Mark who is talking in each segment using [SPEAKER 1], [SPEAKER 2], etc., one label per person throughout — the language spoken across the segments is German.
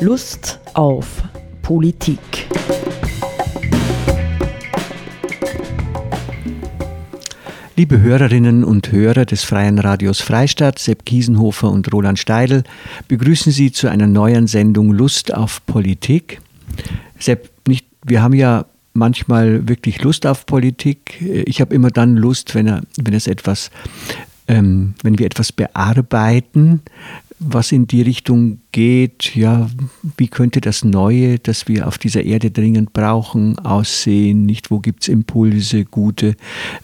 [SPEAKER 1] Lust auf Politik.
[SPEAKER 2] Liebe Hörerinnen und Hörer des Freien Radios Freistadt, Sepp Kiesenhofer und Roland Steidl, begrüßen Sie zu einer neuen Sendung Lust auf Politik. Sepp, nicht, wir haben ja manchmal wirklich Lust auf Politik. Ich habe immer dann Lust, wenn, er, wenn es etwas, ähm, wenn wir etwas bearbeiten, was in die Richtung geht, ja, wie könnte das Neue, das wir auf dieser Erde dringend brauchen, aussehen, nicht, wo gibt es Impulse, gute,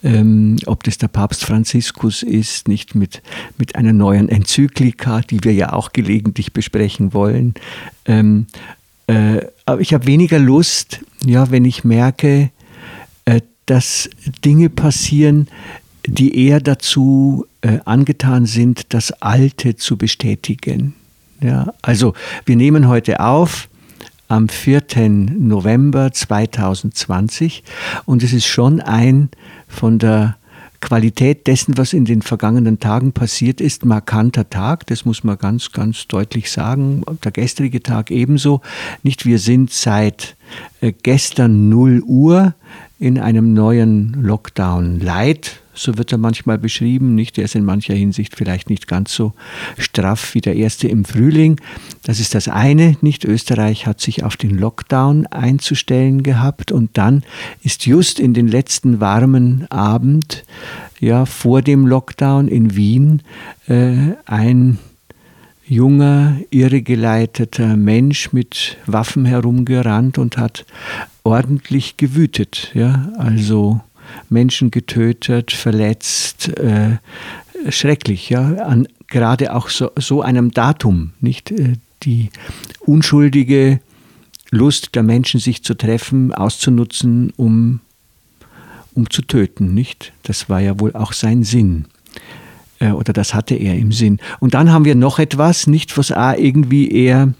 [SPEAKER 2] ähm, ob das der Papst Franziskus ist, nicht mit, mit einer neuen Enzyklika, die wir ja auch gelegentlich besprechen wollen. Ähm, äh, aber ich habe weniger Lust, ja, wenn ich merke, äh, dass Dinge passieren, die eher dazu äh, angetan sind, das Alte zu bestätigen. Ja, also wir nehmen heute auf am 4. November 2020 und es ist schon ein von der Qualität dessen, was in den vergangenen Tagen passiert ist, markanter Tag. Das muss man ganz, ganz deutlich sagen. Der gestrige Tag ebenso. Nicht wir sind seit äh, gestern 0 Uhr in einem neuen Lockdown Light so wird er manchmal beschrieben. Nicht, er ist in mancher Hinsicht vielleicht nicht ganz so straff wie der erste im Frühling. Das ist das eine. Nicht Österreich hat sich auf den Lockdown einzustellen gehabt und dann ist just in den letzten warmen Abend, ja vor dem Lockdown in Wien äh, ein junger, irregeleiteter Mensch mit Waffen herumgerannt und hat ordentlich gewütet. Ja, also Menschen getötet, verletzt, äh, schrecklich, ja, an gerade auch so, so einem Datum, nicht äh, die unschuldige Lust der Menschen, sich zu treffen, auszunutzen, um, um zu töten, nicht? Das war ja wohl auch sein Sinn äh, oder das hatte er im Sinn. Und dann haben wir noch etwas, nicht was auch irgendwie eher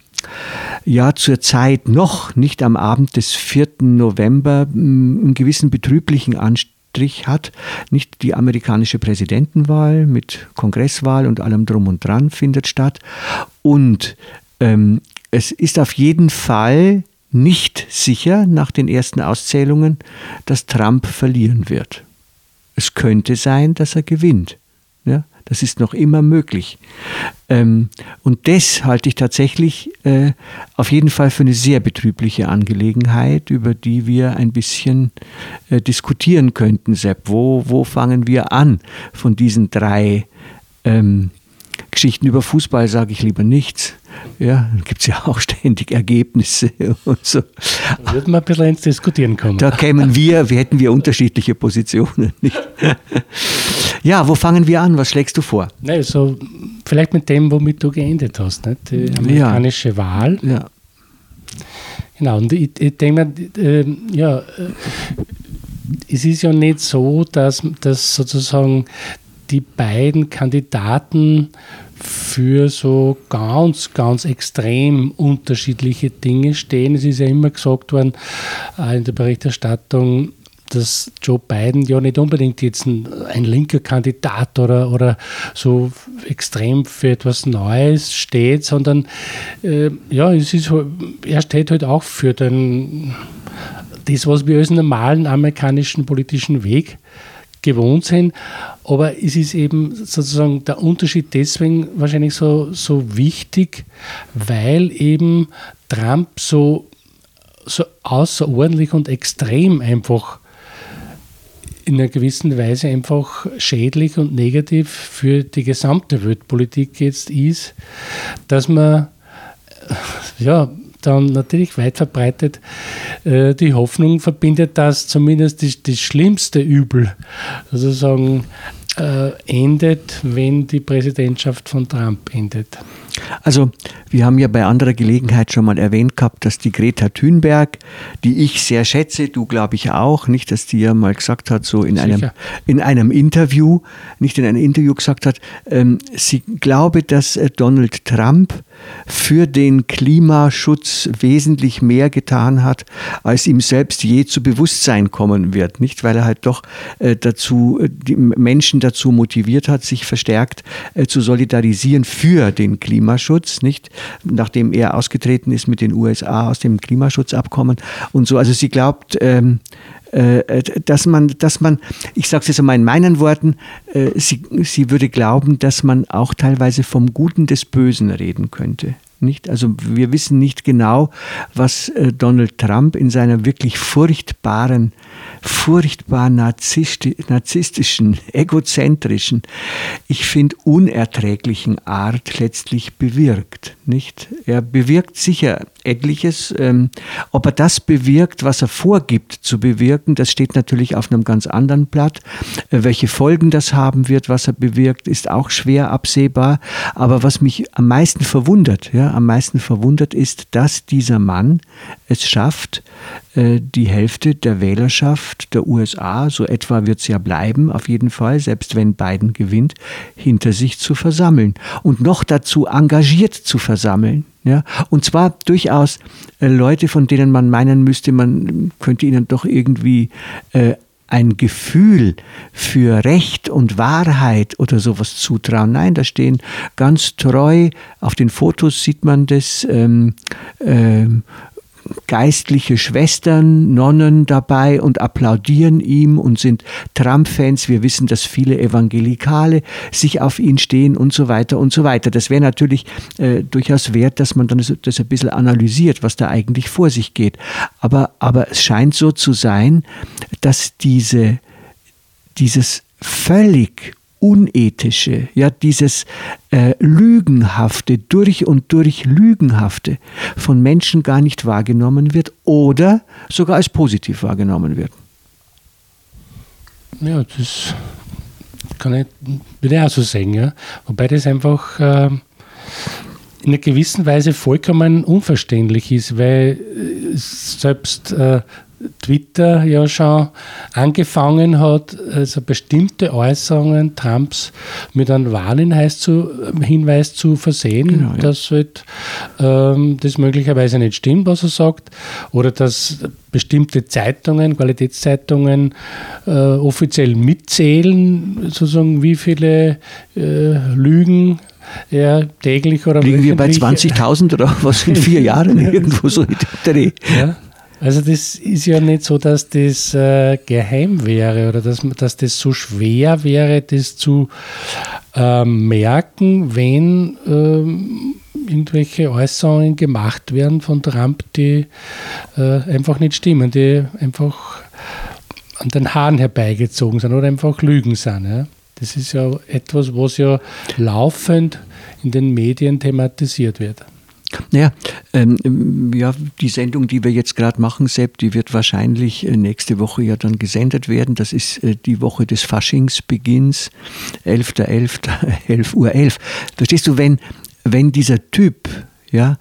[SPEAKER 2] ja zur Zeit noch nicht am Abend des 4. November einen gewissen betrüblichen Anstrich hat. Nicht die amerikanische Präsidentenwahl mit Kongresswahl und allem drum und dran findet statt. Und ähm, es ist auf jeden Fall nicht sicher nach den ersten Auszählungen, dass Trump verlieren wird. Es könnte sein, dass er gewinnt. Ja? Das ist noch immer möglich. Ähm, und das halte ich tatsächlich äh, auf jeden Fall für eine sehr betrübliche Angelegenheit, über die wir ein bisschen äh, diskutieren könnten, Sepp. Wo, wo fangen wir an von diesen drei ähm, Geschichten über Fußball sage ich lieber nichts. Ja, dann gibt es ja auch ständig Ergebnisse und so.
[SPEAKER 3] Da würden wir ein bisschen ins Diskutieren kommen.
[SPEAKER 2] Da kämen wir, wir hätten wir unterschiedliche Positionen. Nicht? Ja, wo fangen wir an? Was schlägst du vor?
[SPEAKER 3] Nee, so, vielleicht mit dem, womit du geendet hast, nicht? die amerikanische ja. Wahl. Ja. Genau, und ich, ich denke mir, äh, ja, äh, es ist ja nicht so, dass, dass sozusagen die beiden Kandidaten für so ganz, ganz extrem unterschiedliche Dinge stehen. Es ist ja immer gesagt worden äh, in der Berichterstattung, dass Joe Biden ja nicht unbedingt jetzt ein, ein, linker Kandidat oder, oder so extrem für etwas Neues steht, sondern äh, ja, es ist, er steht halt auch für den, das, was wir als normalen amerikanischen politischen Weg gewohnt sind. Aber es ist eben sozusagen der Unterschied deswegen wahrscheinlich so, so wichtig, weil eben Trump so, so außerordentlich und extrem einfach in einer gewissen Weise einfach schädlich und negativ für die gesamte Weltpolitik jetzt ist, dass man ja, dann natürlich weit verbreitet äh, die Hoffnung verbindet, dass zumindest das, das schlimmste Übel sozusagen äh, endet, wenn die Präsidentschaft von Trump endet.
[SPEAKER 2] Also, wir haben ja bei anderer Gelegenheit schon mal erwähnt gehabt, dass die Greta Thunberg, die ich sehr schätze, du glaube ich auch, nicht, dass die ja mal gesagt hat, so in einem, in einem Interview, nicht in einem Interview gesagt hat, ähm, sie glaube, dass äh, Donald Trump für den Klimaschutz wesentlich mehr getan hat, als ihm selbst je zu Bewusstsein kommen wird, nicht, weil er halt doch äh, dazu, äh, die Menschen dazu motiviert hat, sich verstärkt äh, zu solidarisieren für den Klimaschutz. Klimaschutz, nicht? Nachdem er ausgetreten ist mit den USA aus dem Klimaschutzabkommen und so. Also sie glaubt, ähm, äh, dass man, dass man, ich sage es jetzt einmal in meinen Worten, äh, sie, sie würde glauben, dass man auch teilweise vom Guten des Bösen reden könnte. Nicht? Also wir wissen nicht genau, was äh, Donald Trump in seiner wirklich furchtbaren furchtbar narzisstischen, egozentrischen, ich finde unerträglichen Art letztlich bewirkt. Nicht? Er bewirkt sicher etliches. Ähm, ob er das bewirkt, was er vorgibt zu bewirken, das steht natürlich auf einem ganz anderen Blatt. Äh, welche Folgen das haben wird, was er bewirkt, ist auch schwer absehbar. Aber was mich am meisten verwundert, ja, am meisten verwundert ist, dass dieser Mann es schafft, äh, die Hälfte der Wählerschaft der USA, so etwa wird es ja bleiben, auf jeden Fall, selbst wenn Biden gewinnt, hinter sich zu versammeln und noch dazu engagiert zu versammeln. Ja, und zwar durchaus äh, Leute, von denen man meinen müsste, man könnte ihnen doch irgendwie äh, ein Gefühl für Recht und Wahrheit oder sowas zutrauen. Nein, da stehen ganz treu, auf den Fotos sieht man das, ähm, ähm, geistliche Schwestern, Nonnen dabei und applaudieren ihm und sind Trump-Fans. Wir wissen, dass viele Evangelikale sich auf ihn stehen und so weiter und so weiter. Das wäre natürlich äh, durchaus wert, dass man dann das, ein bisschen analysiert, was da eigentlich vor sich geht. Aber, aber es scheint so zu sein, dass diese, dieses völlig Unethische, ja, dieses äh, Lügenhafte, durch und durch Lügenhafte von Menschen gar nicht wahrgenommen wird oder sogar als positiv wahrgenommen wird.
[SPEAKER 3] Ja, das kann ich, würde ich auch so sagen, ja. Wobei das einfach äh, in einer gewissen Weise vollkommen unverständlich ist, weil äh, selbst äh, Twitter ja schon angefangen hat, also bestimmte Äußerungen Trumps mit einem Warnhinweis zu, Hinweis zu versehen, genau, ja. dass halt, ähm, das möglicherweise nicht stimmt, was er sagt, oder dass bestimmte Zeitungen, Qualitätszeitungen äh, offiziell mitzählen, sozusagen wie viele äh, Lügen er täglich oder
[SPEAKER 2] Liegen wir bei 20.000 oder was in vier Jahren irgendwo so in der Dreh.
[SPEAKER 3] Ja. Also das ist ja nicht so, dass das äh, geheim wäre oder dass, dass das so schwer wäre, das zu äh, merken, wenn äh, irgendwelche Äußerungen gemacht werden von Trump, die äh, einfach nicht stimmen, die einfach an den Haaren herbeigezogen sind oder einfach Lügen sind. Ja? Das ist ja etwas, was ja laufend in den Medien thematisiert wird.
[SPEAKER 2] Naja, ähm, ja, die Sendung, die wir jetzt gerade machen, Sepp, die wird wahrscheinlich äh, nächste Woche ja dann gesendet werden. Das ist äh, die Woche des Faschingsbeginns, 11.11., 11 Uhr 11. Verstehst du, wenn, wenn dieser Typ, ja,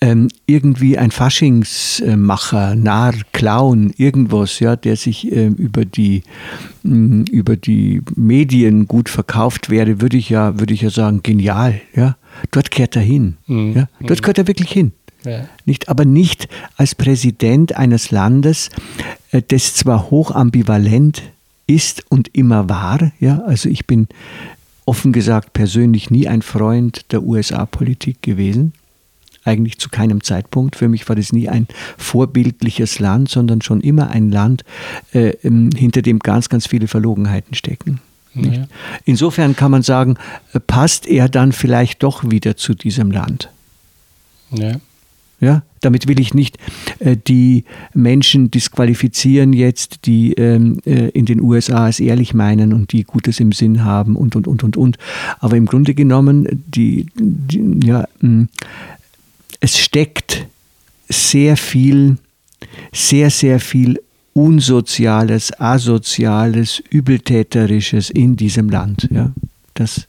[SPEAKER 2] ähm, irgendwie ein Faschingsmacher, Narr, Clown, irgendwas, ja, der sich ähm, über, die, mh, mm, über die Medien gut verkauft wäre, würde ich ja, würde ich ja sagen, genial, ja. Dort kehrt er hin. Mhm. Ja? Dort mhm. gehört er wirklich hin. Ja. Nicht, aber nicht als Präsident eines Landes, äh, das zwar hochambivalent ist und immer war. Ja? Also ich bin offen gesagt persönlich nie ein Freund der USA-Politik gewesen. Eigentlich zu keinem Zeitpunkt. Für mich war das nie ein vorbildliches Land, sondern schon immer ein Land, äh, hinter dem ganz, ganz viele Verlogenheiten stecken. Ja. Insofern kann man sagen, äh, passt er dann vielleicht doch wieder zu diesem Land. Ja. Ja, damit will ich nicht äh, die Menschen disqualifizieren jetzt, die ähm, äh, in den USA es ehrlich meinen und die Gutes im Sinn haben und, und, und, und, und. Aber im Grunde genommen, die, die ja, mh, hm, es steckt sehr viel, sehr, sehr viel Unsoziales, Asoziales, Übeltäterisches in diesem Land. Ja? Das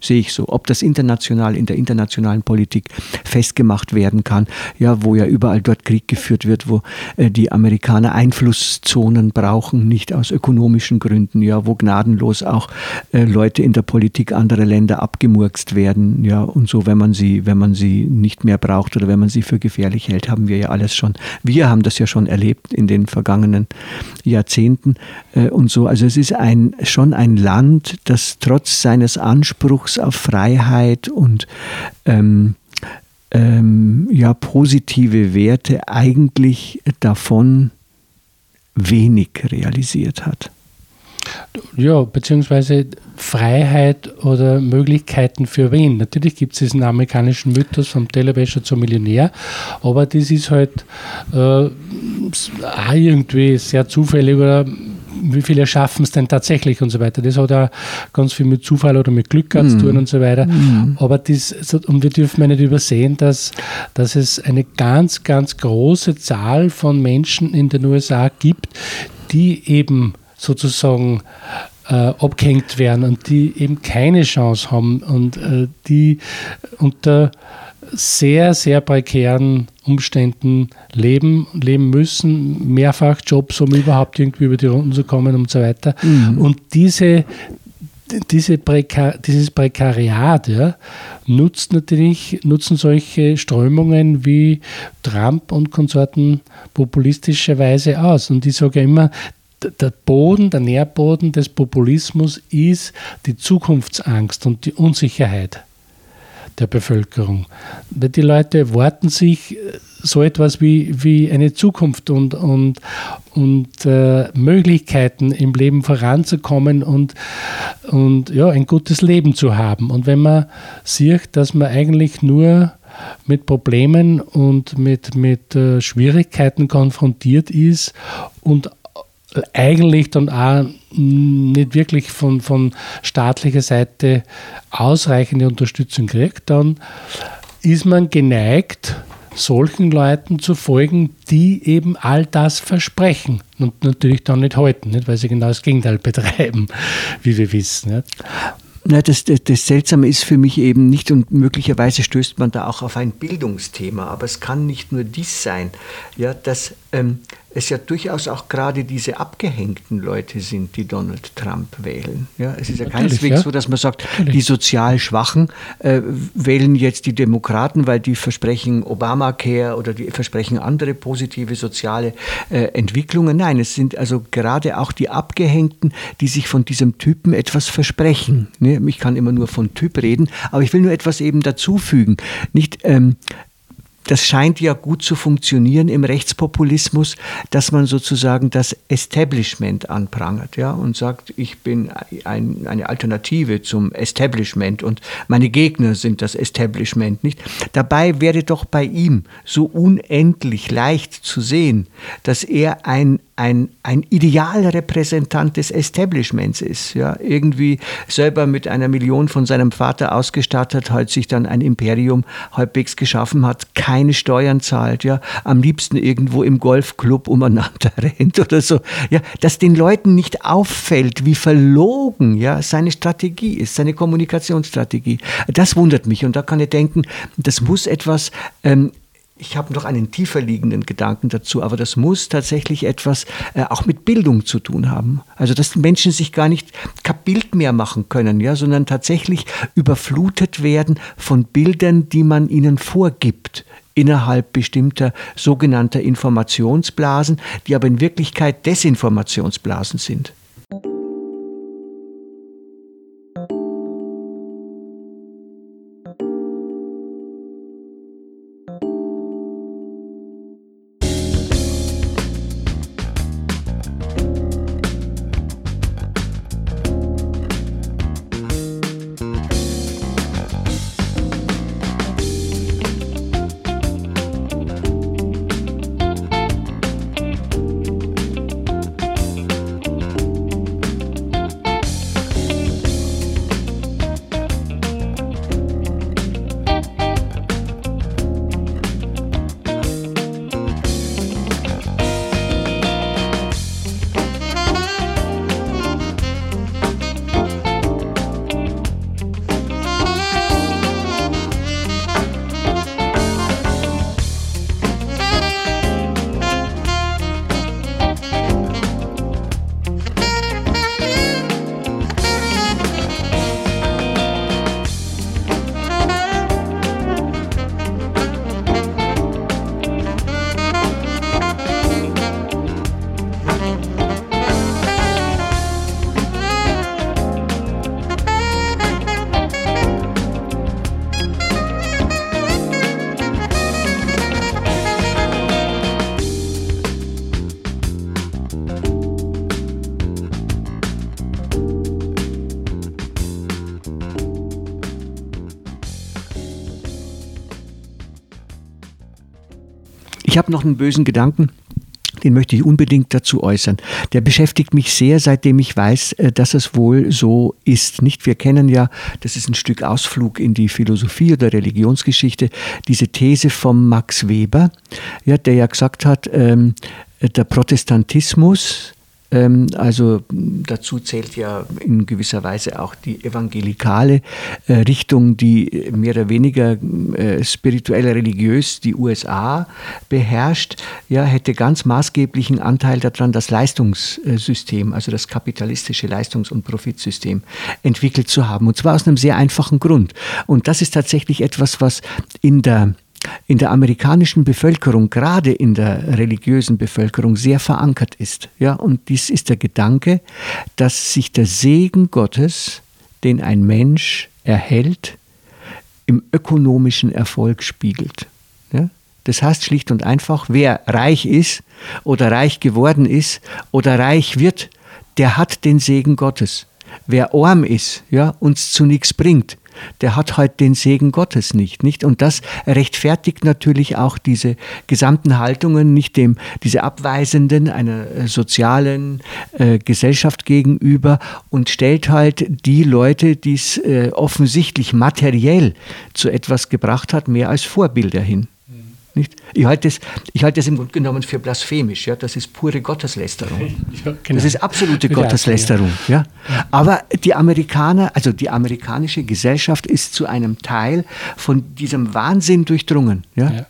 [SPEAKER 2] Sehe ich so. Ob das international in der internationalen Politik festgemacht werden kann, ja, wo ja überall dort Krieg geführt wird, wo äh, die Amerikaner Einflusszonen brauchen, nicht aus ökonomischen Gründen, ja, wo gnadenlos auch äh, Leute in der Politik anderer Länder abgemurkst werden, ja, und so, wenn man sie, wenn man sie nicht mehr braucht oder wenn man sie für gefährlich hält, haben wir ja alles schon. Wir haben das ja schon erlebt in den vergangenen Jahrzehnten äh, und so. Also es ist ein schon ein Land, das trotz seines Anspruchs Auf Freiheit und ähm, ähm, ja, positive Werte eigentlich davon wenig realisiert hat.
[SPEAKER 3] Ja, beziehungsweise Freiheit oder Möglichkeiten für wen. Natürlich gibt es diesen amerikanischen Mythos vom Tellerwäscher zum Millionär, aber das ist halt äh, irgendwie sehr zufällig oder wie viele schaffen es denn tatsächlich und so weiter. Das hat auch ganz viel mit Zufall oder mit Glück mm. zu mhm. tun und so weiter. Mm. Aber das, und wir dürfen nicht übersehen, dass, dass es eine ganz, ganz große Zahl von Menschen in den USA gibt, die eben sozusagen äh, abgehängt werden und die eben keine Chance haben und äh, die unter sehr, sehr prekären Umständen leben, leben müssen, mehrfach Jobs, um überhaupt irgendwie über die Runden zu kommen und so weiter. Mhm. Und diese, diese Prekar dieses Prekariat ja, nutzt natürlich, nutzen solche Strömungen wie Trump und Konsorten populistischerweise aus. Und ich sage ja immer, der Boden, der Nährboden des Populismus ist die Zukunftsangst und die Unsicherheit der Bevölkerung. Die Leute warten sich äh, so etwas wie, wie eine Zukunft und, und, und äh, Möglichkeiten im Leben voranzukommen und, und ja, ein gutes Leben zu haben. Und wenn man sieht, dass man eigentlich nur mit Problemen und mit, mit äh, Schwierigkeiten konfrontiert ist und eigentlich dann auch nicht wirklich von, von staatlicher Seite ausreichende Unterstützung kriegt, dann ist man geneigt, solchen Leuten zu folgen, die eben all das versprechen und natürlich dann nicht halten, nicht? weil sie genau das Gegenteil betreiben, wie wir wissen. Nicht?
[SPEAKER 2] Na, das, das, das, Seltsame ist für mich eben nicht, und möglicherweise stößt man da auch auf ein Bildungsthema, aber es kann nicht nur dies sein, ja, dass ähm, es ja durchaus auch gerade diese abgehängten Leute sind, die Donald Trump wählen. Ja, es ist ja keineswegs ja. so, dass man sagt, Natürlich. die sozial Schwachen äh, wählen jetzt die Demokraten, weil die versprechen Obamacare oder die versprechen andere positive soziale äh, Entwicklungen. Nein, es sind also gerade auch die Abgehängten, die sich von diesem Typen etwas versprechen. Ne? Ich kann immer nur von Typ reden, aber ich will nur etwas eben dazufügen. Nicht ähm, das scheint ja gut zu funktionieren im Rechtspopulismus, dass man sozusagen das Establishment anprangert ja, und sagt, ich bin ein, eine Alternative zum Establishment und meine Gegner sind das Establishment nicht. Dabei wäre doch bei ihm so unendlich leicht zu sehen, dass er ein ein, ein Idealrepräsentant des Establishments ist. Ja, irgendwie selber mit einer Million von seinem Vater ausgestattet, halt sich dann ein Imperium halbwegs geschaffen hat, keine Steuern zahlt, ja, am liebsten irgendwo im Golfclub umeinander rennt oder so. Ja, dass den Leuten nicht auffällt, wie verlogen ja, seine Strategie ist, seine Kommunikationsstrategie. Das wundert mich und da kann ich denken, das muss etwas ähm, ich habe noch einen tiefer liegenden Gedanken dazu, aber das muss tatsächlich etwas äh, auch mit Bildung zu tun haben. Also dass Menschen sich gar nicht kein Bild mehr machen können, ja, sondern tatsächlich überflutet werden von Bildern, die man ihnen vorgibt innerhalb bestimmter sogenannter Informationsblasen, die aber in Wirklichkeit Desinformationsblasen sind. Ich habe noch einen bösen Gedanken den möchte ich unbedingt dazu äußern. Der beschäftigt mich sehr, seitdem ich weiß, äh, dass es wohl so ist. Nicht? Wir kennen ja, das ist ein Stück Ausflug in die Philosophie oder Religionsgeschichte, diese These von Max Weber, ja, der ja gesagt hat, ähm, der Protestantismus also dazu zählt ja in gewisser Weise auch die evangelikale äh, Richtung, die mehr oder weniger äh, spirituell religiös die USA beherrscht, ja, hätte ganz maßgeblichen Anteil daran, das Leistungssystem, also das kapitalistische Leistungs- und Profitsystem entwickelt zu haben. Und zwar aus einem sehr einfachen Grund. Und das ist tatsächlich etwas, was in der in der amerikanischen Bevölkerung, gerade in der religiösen Bevölkerung, sehr verankert ist. Ja, und dies ist der Gedanke, dass sich der Segen Gottes, den ein Mensch erhält, im ökonomischen Erfolg spiegelt. Ja? Das heißt schlicht und einfach, wer reich ist oder reich geworden ist oder reich wird, der hat den Segen Gottes. Wer arm ist, ja, uns zu nichts bringt, der hat halt den Segen Gottes nicht, nicht? Und das rechtfertigt natürlich auch diese gesamten Haltungen, nicht dem, diese abweisenden einer äh, sozialen äh, Gesellschaft gegenüber und stellt halt die Leute, die es äh, offensichtlich materiell zu etwas gebracht hat, mehr als Vorbilder hin. Nicht? Ich halte das, ich halte das im Grunde genommen für blasphemisch. Ja? Das ist pure Gotteslästerung. Ja, genau. Das ist absolute Gotteslästerung. Ja? Aber die Amerikaner, also die amerikanische Gesellschaft ist zu einem Teil von diesem Wahnsinn durchdrungen. Ja? ja.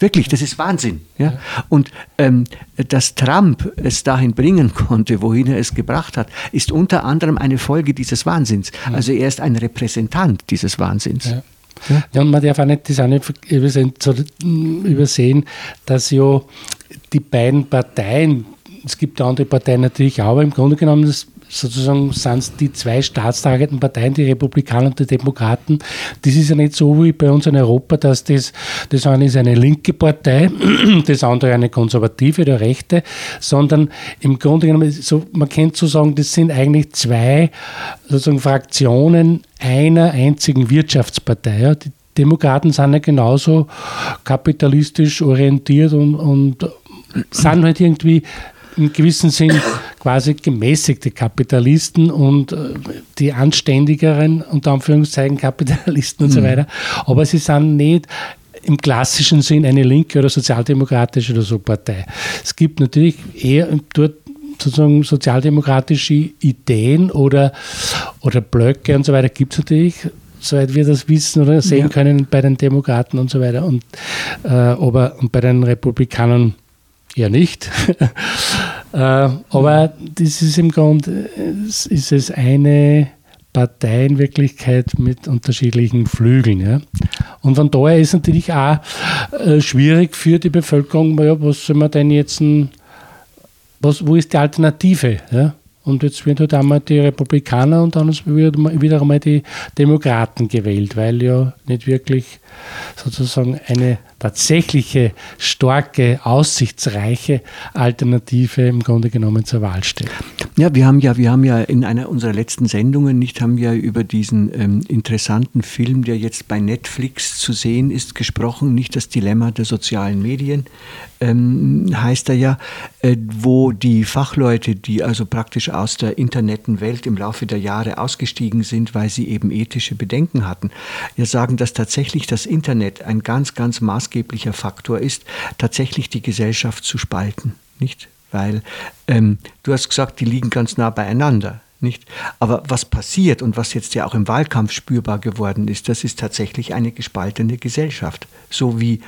[SPEAKER 2] Wirklich, das ist Wahnsinn. Ja? Und ähm, dass Trump es dahin bringen konnte, wohin er es gebracht hat, ist unter anderem eine Folge dieses Wahnsinns. Also er ist ein Repräsentant dieses Wahnsinns. Ja.
[SPEAKER 3] Und man darf auch nicht das auch nicht übersehen, übersehen, dass ja die beiden Parteien, es gibt andere Parteien natürlich auch, aber im Grunde genommen das sozusagen sind es die zwei staatstragenden Parteien, die Republikaner und die Demokraten. Das ist ja nicht so wie bei uns in Europa, dass das, das eine ist eine linke Partei, das andere eine konservative oder rechte, sondern im Grunde genommen, so, man könnte so sagen, das sind eigentlich zwei sozusagen Fraktionen einer einzigen Wirtschaftspartei. Ja. Die Demokraten sind ja genauso kapitalistisch orientiert und, und sind halt irgendwie im gewissen Sinn quasi gemäßigte Kapitalisten und äh, die anständigeren, unter Anführungszeichen, Kapitalisten und mhm. so weiter. Aber sie sind nicht im klassischen Sinn eine linke oder sozialdemokratische oder so Partei. Es gibt natürlich eher dort sozusagen sozialdemokratische Ideen oder, oder Blöcke und so weiter gibt es natürlich soweit wir das wissen oder sehen ja. können bei den Demokraten und so weiter und, äh, aber, und bei den Republikanern eher nicht. äh, aber das ist im Grunde ist es eine Partei in Wirklichkeit mit unterschiedlichen Flügeln. Ja. Und von daher ist es natürlich auch äh, schwierig für die Bevölkerung, ja, was soll man denn jetzt, was, wo ist die Alternative? Ja? Und jetzt wird halt einmal die Republikaner und dann wieder einmal die Demokraten gewählt, weil ja nicht wirklich sozusagen eine tatsächliche, starke, aussichtsreiche Alternative im Grunde genommen zur Wahl steht.
[SPEAKER 2] Ja, wir haben ja, wir haben ja in einer unserer letzten Sendungen nicht, haben wir über diesen ähm, interessanten Film, der jetzt bei Netflix zu sehen ist, gesprochen, nicht das Dilemma der sozialen Medien, ähm, heißt er ja, äh, wo die Fachleute, die also praktisch aus der Internetenwelt im Laufe der Jahre ausgestiegen sind, weil sie eben ethische Bedenken hatten, ja sagen, dass tatsächlich das Internet ein ganz, ganz maßgeblicher Faktor ist, tatsächlich die Gesellschaft zu spalten, nicht? Weil ähm, du hast gesagt, die liegen ganz nah beieinander. Nicht? Aber was passiert und was jetzt ja auch im Wahlkampf spürbar geworden ist, das ist tatsächlich eine gespaltene Gesellschaft. So wie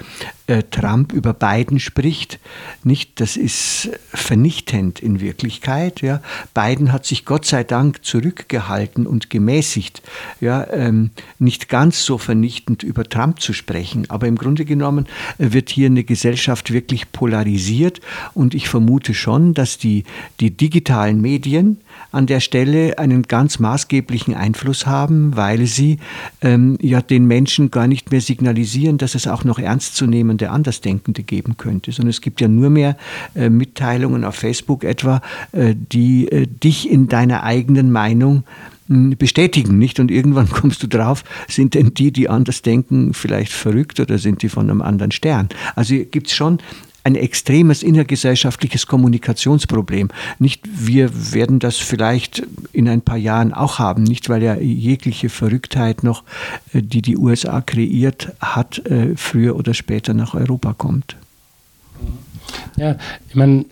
[SPEAKER 2] Trump über Biden spricht, nicht, das ist vernichtend in Wirklichkeit. Ja. Biden hat sich Gott sei Dank zurückgehalten und gemäßigt, ja, ähm, nicht ganz so vernichtend über Trump zu sprechen. Aber im Grunde genommen äh, wird hier eine Gesellschaft wirklich polarisiert und ich vermute schon, dass die, die digitalen Medien, an der Stelle einen ganz maßgeblichen Einfluss haben, weil sie ähm, ja den Menschen gar nicht mehr signalisieren, dass es auch noch ernstzunehmende Andersdenkende geben könnte, sondern es gibt ja nur mehr äh, Mitteilungen auf Facebook etwa, äh, die äh, dich in deiner eigenen Meinung hm, bestätigen, nicht? Und irgendwann kommst du drauf, sind denn die, die anders denken, vielleicht verrückt oder sind die von einem anderen Stern? Also gibt es schon ein extremes innergesellschaftliches Kommunikationsproblem. Nicht, wir werden das vielleicht in ein paar Jahren auch haben, nicht weil ja jegliche Verrücktheit noch, äh, die die USA kreiert hat, äh, früher oder später nach Europa kommt.
[SPEAKER 3] Ja, ich meine,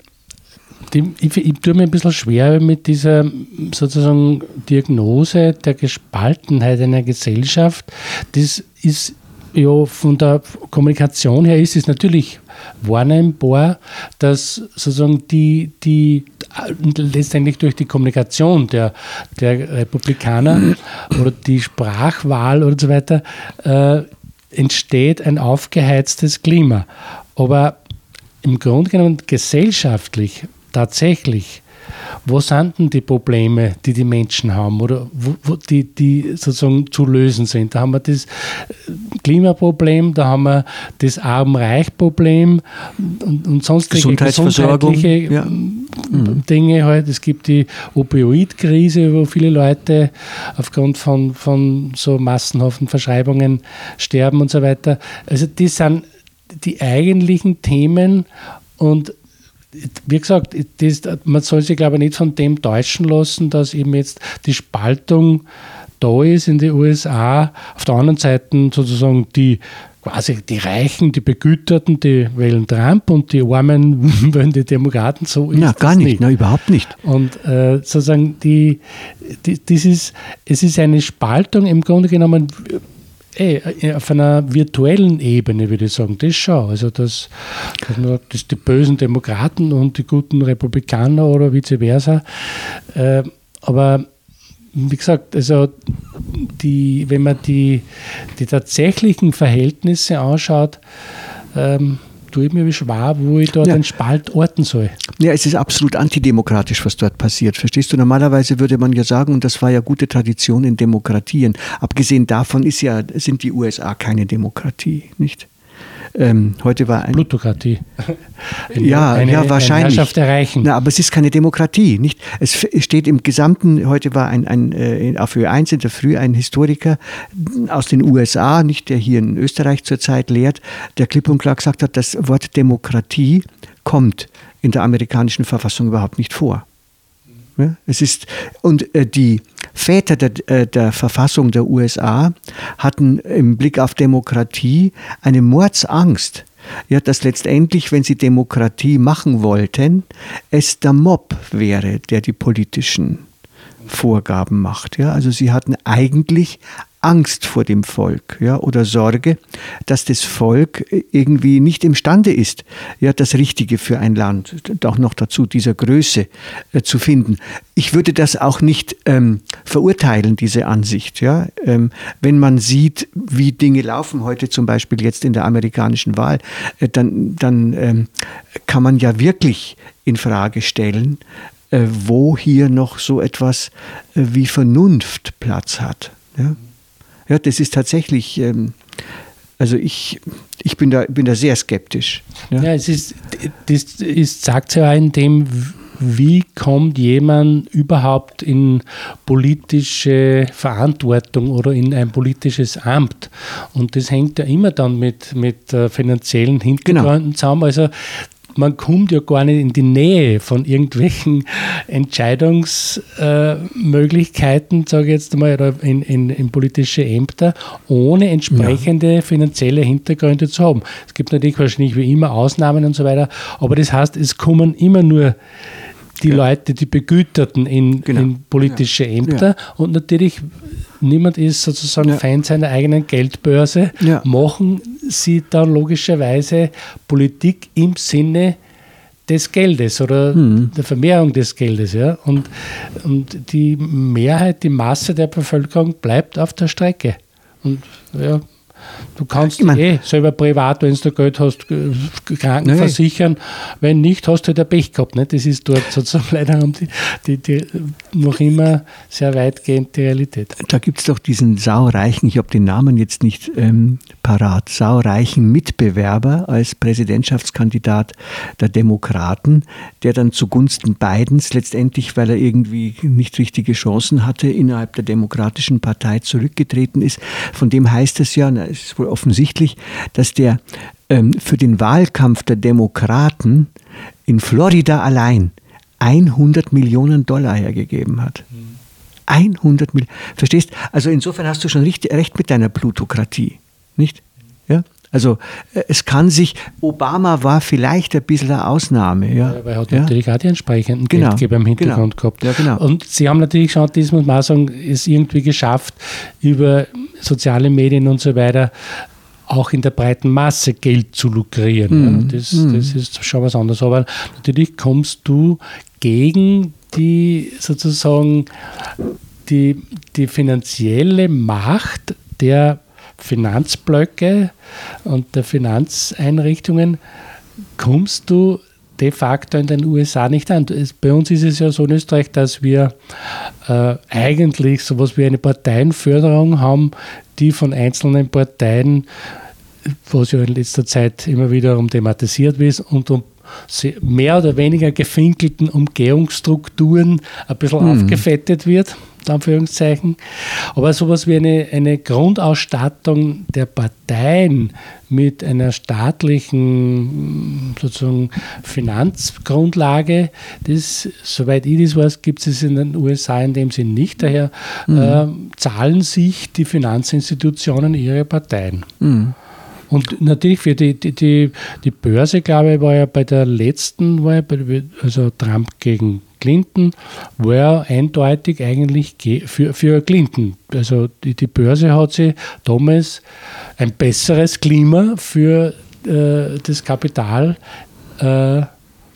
[SPEAKER 3] ich, ich tue mir ein bisschen schwer mit dieser sozusagen Diagnose der Gespaltenheit einer Gesellschaft. Das ist ja von der Kommunikation her ist es natürlich wahrnehmbar, dass sozusagen die, die letztendlich durch die Kommunikation der, der Republikaner oder die Sprachwahl und so weiter äh, entsteht ein aufgeheiztes Klima. Aber im Grunde genommen gesellschaftlich tatsächlich wo sind denn die Probleme, die die Menschen haben oder wo, wo die, die sozusagen zu lösen sind? Da haben wir das Klimaproblem, da haben wir das Arm-Reich-Problem und, und sonstige gesundheitliche ja. Mhm. Dinge halt. Es gibt die Opioid-Krise, wo viele Leute aufgrund von, von so massenhaften Verschreibungen sterben und so weiter. Also das sind die eigentlichen Themen und wie gesagt, das, man soll sich, glaube ich, nicht von dem täuschen lassen, dass eben jetzt die Spaltung da ist in den USA. Auf der anderen Seite sozusagen die quasi die Reichen, die Begüterten, die wählen Trump und die Armen wählen die Demokraten. So
[SPEAKER 2] ist Na, gar nicht, nicht. Na, überhaupt nicht.
[SPEAKER 3] Und äh, sozusagen die, die, das ist, es ist eine Spaltung im Grunde genommen ey, äh, auf einer virtuellen Ebene, würde ich sagen, das schon. Also, dass, dass nur dass die bösen Demokraten und die guten Republikaner oder vice versa. Äh, aber wie gesagt, also die, wenn man die, die tatsächlichen Verhältnisse anschaut, ähm, tue ich mir schwer, wo ich dort ja. den Spalt orten soll.
[SPEAKER 2] Ja, es ist absolut antidemokratisch, was dort passiert. Verstehst du? Normalerweise würde man ja sagen, und das war ja gute Tradition in Demokratien. Abgesehen davon ist ja, sind die USA keine Demokratie, nicht? Ähm, heute war ein.
[SPEAKER 3] Plutokratie.
[SPEAKER 2] ja, eine, ja, wahrscheinlich.
[SPEAKER 3] Herrschaft erreichen.
[SPEAKER 2] Na, aber es ist keine Demokratie. Nicht? Es steht im Gesamten, heute war ein, ein äh, auf Ö1 in der Früh ein Historiker aus den USA, nicht der hier in Österreich zurzeit lehrt, der klipp und klar gesagt hat, das Wort Demokratie kommt in der amerikanischen Verfassung überhaupt nicht vor. Ja, es ist, und äh, die Väter der, äh, der Verfassung der USA hatten im Blick auf Demokratie eine Mordsangst. Ja, dass letztendlich, wenn sie Demokratie machen wollten, es der Mob wäre, der die politischen Vorgaben macht. Ja, also sie hatten eigentlich Angst vor dem Volk ja, oder Sorge, dass das Volk irgendwie nicht imstande ist, ja, das Richtige für ein Land, auch noch dazu dieser Größe äh, zu finden. Ich würde das auch nicht ähm, verurteilen, diese Ansicht. Ja. Ähm, wenn man sieht, wie Dinge laufen, heute zum Beispiel jetzt in der amerikanischen Wahl, äh, dann, dann ähm, kann man ja wirklich in Frage stellen, äh, wo hier noch so etwas äh, wie Vernunft Platz hat. Ja. Ja, das ist tatsächlich, ähm, also ich, ich bin, da, bin da sehr skeptisch.
[SPEAKER 3] Ja, ja es ist, das ist, sagt ja in dem, wie kommt jemand überhaupt in politische Verantwortung oder in ein politisches Amt? Und das hängt ja immer dann mit, mit äh, finanziellen Hintergründen genau. zusammen. Also man kommt ja gar nicht in die Nähe von irgendwelchen Entscheidungsmöglichkeiten, sage ich jetzt einmal, oder in, in, in, politische Ämter, ohne entsprechende ja. finanzielle Hintergründe zu haben. Es gibt natürlich wahrscheinlich wie immer Ausnahmen und so weiter, aber das heißt, es kommen immer nur die ja. Leute, die Begüterten in, genau. in politische ja. Ämter und natürlich niemand ist sozusagen Feind seiner eigenen Geldbörse, machen sie dann logischerweise Politik im Sinne des Geldes oder mhm. der Vermehrung des Geldes. Ja? Und, und die Mehrheit, die Masse der Bevölkerung bleibt auf der Strecke. Und ja, Du kannst ich mein, eh selber privat, wenn du Geld hast, krankenversichern. Nee. Wenn nicht, hast du halt ein Pech gehabt. Ne? Das ist dort sozusagen leider die, die, die noch immer sehr weitgehend die Realität.
[SPEAKER 2] Da gibt es doch diesen saureichen, ich habe den Namen jetzt nicht ähm, parat, saureichen Mitbewerber als Präsidentschaftskandidat der Demokraten, der dann zugunsten Bidens letztendlich, weil er irgendwie nicht richtige Chancen hatte, innerhalb der Demokratischen Partei zurückgetreten ist. Von dem heißt es ja, es ist wohl offensichtlich, dass der ähm, für den Wahlkampf der Demokraten in Florida allein 100 Millionen Dollar hergegeben hat. 100 Millionen. Verstehst? Also insofern hast du schon recht, recht mit deiner Plutokratie. Nicht? Ja? Also äh, es kann sich, Obama war vielleicht ein bisschen eine Ausnahme. Ja,
[SPEAKER 3] ja aber er hat ja? natürlich auch die entsprechenden genau, Geldgeber im Hintergrund
[SPEAKER 2] genau.
[SPEAKER 3] gehabt. Ja, genau. Und Sie haben natürlich schon, das muss man auch sagen, es irgendwie geschafft, über soziale Medien und so weiter auch in der breiten Masse Geld zu lukrieren. Mhm. Das, mhm. das ist schon was anderes. Aber natürlich kommst du gegen die sozusagen die, die finanzielle Macht der Finanzblöcke und der Finanzeinrichtungen kommst du de facto in den USA nicht an. Bei uns ist es ja so in Österreich, dass wir äh, eigentlich sowas wie eine Parteienförderung haben, die von einzelnen Parteien, was ja in letzter Zeit immer wieder um thematisiert wird, und um mehr oder weniger gefinkelten Umgehungsstrukturen ein bisschen mhm. aufgefettet wird. Anführungszeichen. Aber sowas wie eine, eine Grundausstattung der Parteien mit einer staatlichen sozusagen Finanzgrundlage, das, soweit ich das weiß, gibt es in den USA in dem Sinn nicht. Daher mhm. äh, zahlen sich die Finanzinstitutionen ihre Parteien. Mhm. Und natürlich für die, die, die, die Börse, glaube ich, war ja bei der letzten Wahl, also Trump gegen Clinton, war eindeutig eigentlich für, für Clinton. Also die, die Börse hat sich damals ein besseres Klima für äh, das Kapital äh,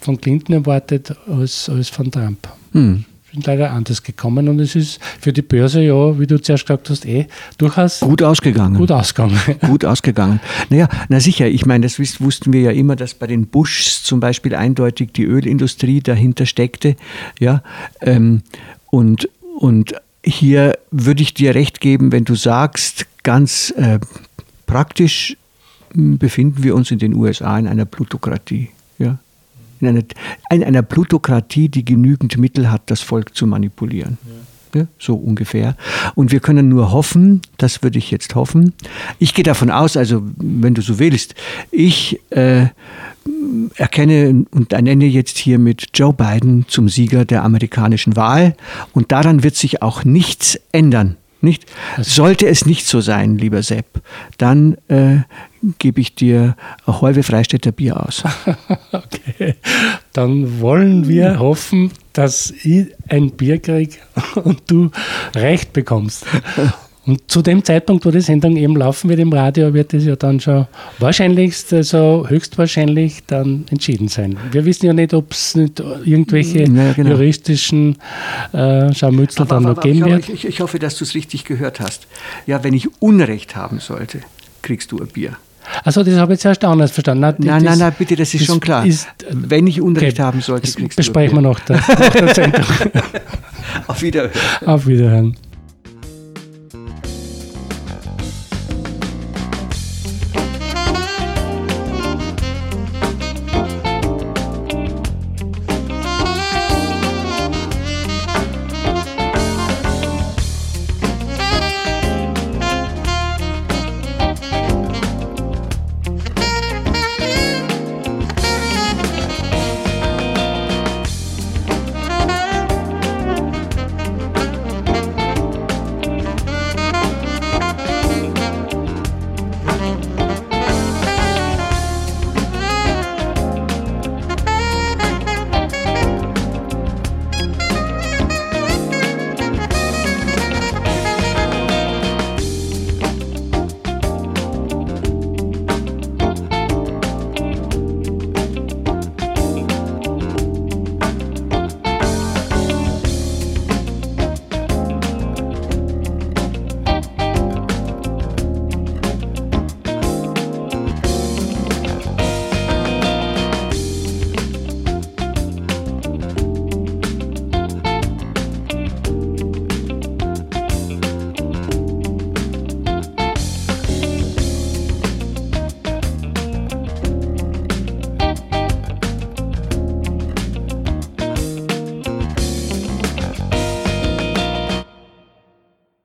[SPEAKER 3] von Clinton erwartet als, als von Trump. Hm sind leider anders gekommen und es ist für die Börse ja, wie du zuerst gesagt hast, eh durchaus
[SPEAKER 2] gut ausgegangen.
[SPEAKER 3] Gut ausgegangen.
[SPEAKER 2] gut ausgegangen. Naja, na sicher, ich meine, das wussten wir ja immer, dass bei den Bushs zum Beispiel eindeutig die Ölindustrie dahinter steckte. Ja, ähm, und, und hier würde ich dir recht geben, wenn du sagst, ganz äh, praktisch hm, befinden wir uns in den USA in einer Plutokratie. Ja? In einer, in einer Plutokratie, die genügend Mittel hat, das Volk zu manipulieren. Ja. So ungefähr. Und wir können nur hoffen, das würde ich jetzt hoffen. Ich gehe davon aus, also wenn du so willst, ich äh, erkenne und nenne jetzt hier mit Joe Biden zum Sieger der amerikanischen Wahl. Und daran wird sich auch nichts ändern. Nicht? Sollte es nicht so sein, lieber Sepp, dann äh, gebe ich dir ein halbe Freistädter Bier aus.
[SPEAKER 3] okay, dann wollen wir hoffen, dass ich ein Bier kriege und du recht bekommst. Und zu dem Zeitpunkt, wo die Sendung eben laufen wird im Radio, wird es ja dann schon wahrscheinlich, also höchstwahrscheinlich dann entschieden sein. Wir wissen ja nicht, ob es nicht irgendwelche ja, genau. juristischen äh, Scharmützel dann noch geben wird.
[SPEAKER 2] Ich, ich hoffe, dass du es richtig gehört hast. Ja, wenn ich Unrecht haben sollte, kriegst du ein Bier.
[SPEAKER 3] Also das habe ich jetzt erst anders verstanden.
[SPEAKER 2] Nein, nein, nein, nein, bitte, das ist das schon klar. Ist, Wenn ich Unrecht okay, haben sollte,
[SPEAKER 3] kriegst du. Besprechen wir nach der, Sendung.
[SPEAKER 2] Auf Wiederhören.
[SPEAKER 3] Auf Wiederhören.